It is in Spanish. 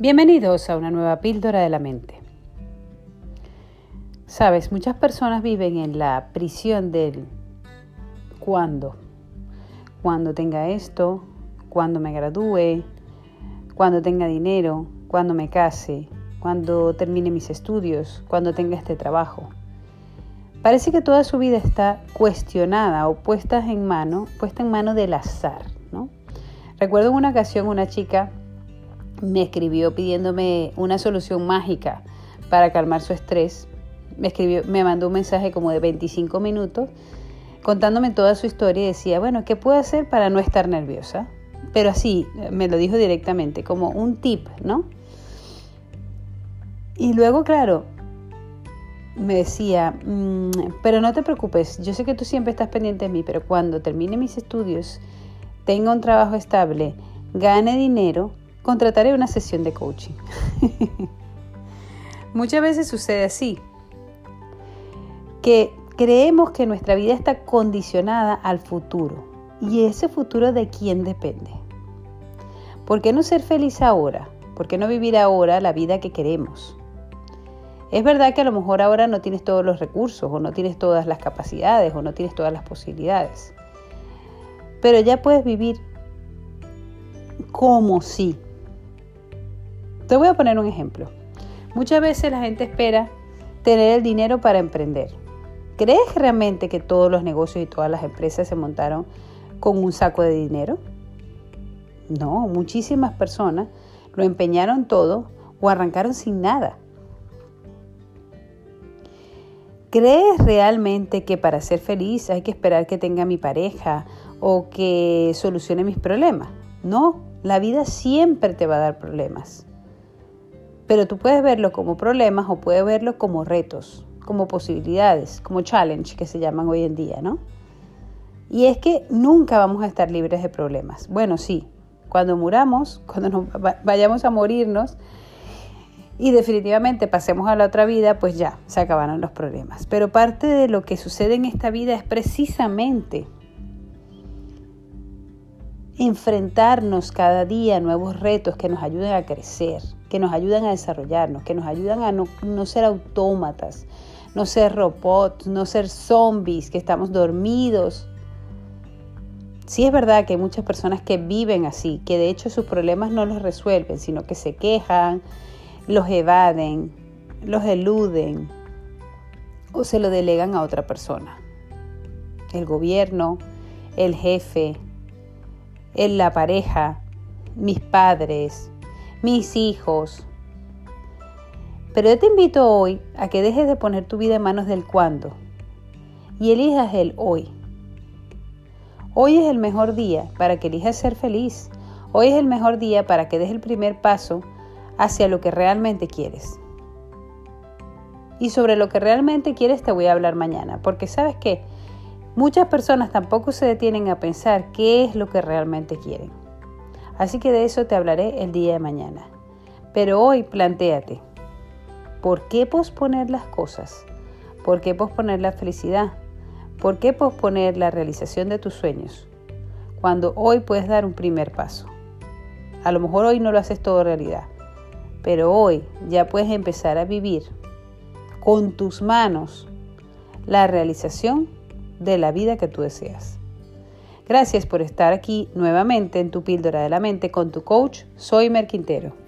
Bienvenidos a una nueva píldora de la mente. Sabes, muchas personas viven en la prisión del cuándo. Cuando tenga esto, cuando me gradúe, cuando tenga dinero, cuando me case, cuando termine mis estudios, cuando tenga este trabajo. Parece que toda su vida está cuestionada o puesta en mano, puesta en mano del azar, ¿no? Recuerdo en una ocasión una chica me escribió pidiéndome una solución mágica para calmar su estrés. Me, escribió, me mandó un mensaje como de 25 minutos contándome toda su historia y decía, bueno, ¿qué puedo hacer para no estar nerviosa? Pero así, me lo dijo directamente, como un tip, ¿no? Y luego, claro, me decía, mm, pero no te preocupes, yo sé que tú siempre estás pendiente de mí, pero cuando termine mis estudios, tenga un trabajo estable, gane dinero, contrataré una sesión de coaching. Muchas veces sucede así, que creemos que nuestra vida está condicionada al futuro y ese futuro de quién depende. ¿Por qué no ser feliz ahora? ¿Por qué no vivir ahora la vida que queremos? Es verdad que a lo mejor ahora no tienes todos los recursos o no tienes todas las capacidades o no tienes todas las posibilidades, pero ya puedes vivir como si te voy a poner un ejemplo. Muchas veces la gente espera tener el dinero para emprender. ¿Crees realmente que todos los negocios y todas las empresas se montaron con un saco de dinero? No, muchísimas personas lo empeñaron todo o arrancaron sin nada. ¿Crees realmente que para ser feliz hay que esperar que tenga mi pareja o que solucione mis problemas? No, la vida siempre te va a dar problemas. Pero tú puedes verlo como problemas o puedes verlo como retos, como posibilidades, como challenge que se llaman hoy en día, ¿no? Y es que nunca vamos a estar libres de problemas. Bueno, sí, cuando muramos, cuando nos vayamos a morirnos y definitivamente pasemos a la otra vida, pues ya, se acabaron los problemas. Pero parte de lo que sucede en esta vida es precisamente enfrentarnos cada día a nuevos retos que nos ayuden a crecer, que nos ayudan a desarrollarnos, que nos ayudan a no, ser autómatas, no ser robots, no ser zombies, que estamos dormidos. Sí es verdad que hay muchas personas que viven así, que de hecho sus problemas no los resuelven, sino que se quejan, los evaden, los eluden o se lo delegan a otra persona. El gobierno, el jefe, la pareja, mis padres, mis hijos. Pero yo te invito hoy a que dejes de poner tu vida en manos del cuándo y elijas el hoy. Hoy es el mejor día para que elijas ser feliz. Hoy es el mejor día para que des el primer paso hacia lo que realmente quieres. Y sobre lo que realmente quieres te voy a hablar mañana, porque sabes que muchas personas tampoco se detienen a pensar qué es lo que realmente quieren. Así que de eso te hablaré el día de mañana. Pero hoy plantéate, ¿por qué posponer las cosas? ¿Por qué posponer la felicidad? ¿Por qué posponer la realización de tus sueños? Cuando hoy puedes dar un primer paso. A lo mejor hoy no lo haces todo realidad, pero hoy ya puedes empezar a vivir con tus manos la realización de la vida que tú deseas. Gracias por estar aquí nuevamente en tu píldora de la mente con tu coach, soy Mer Quintero.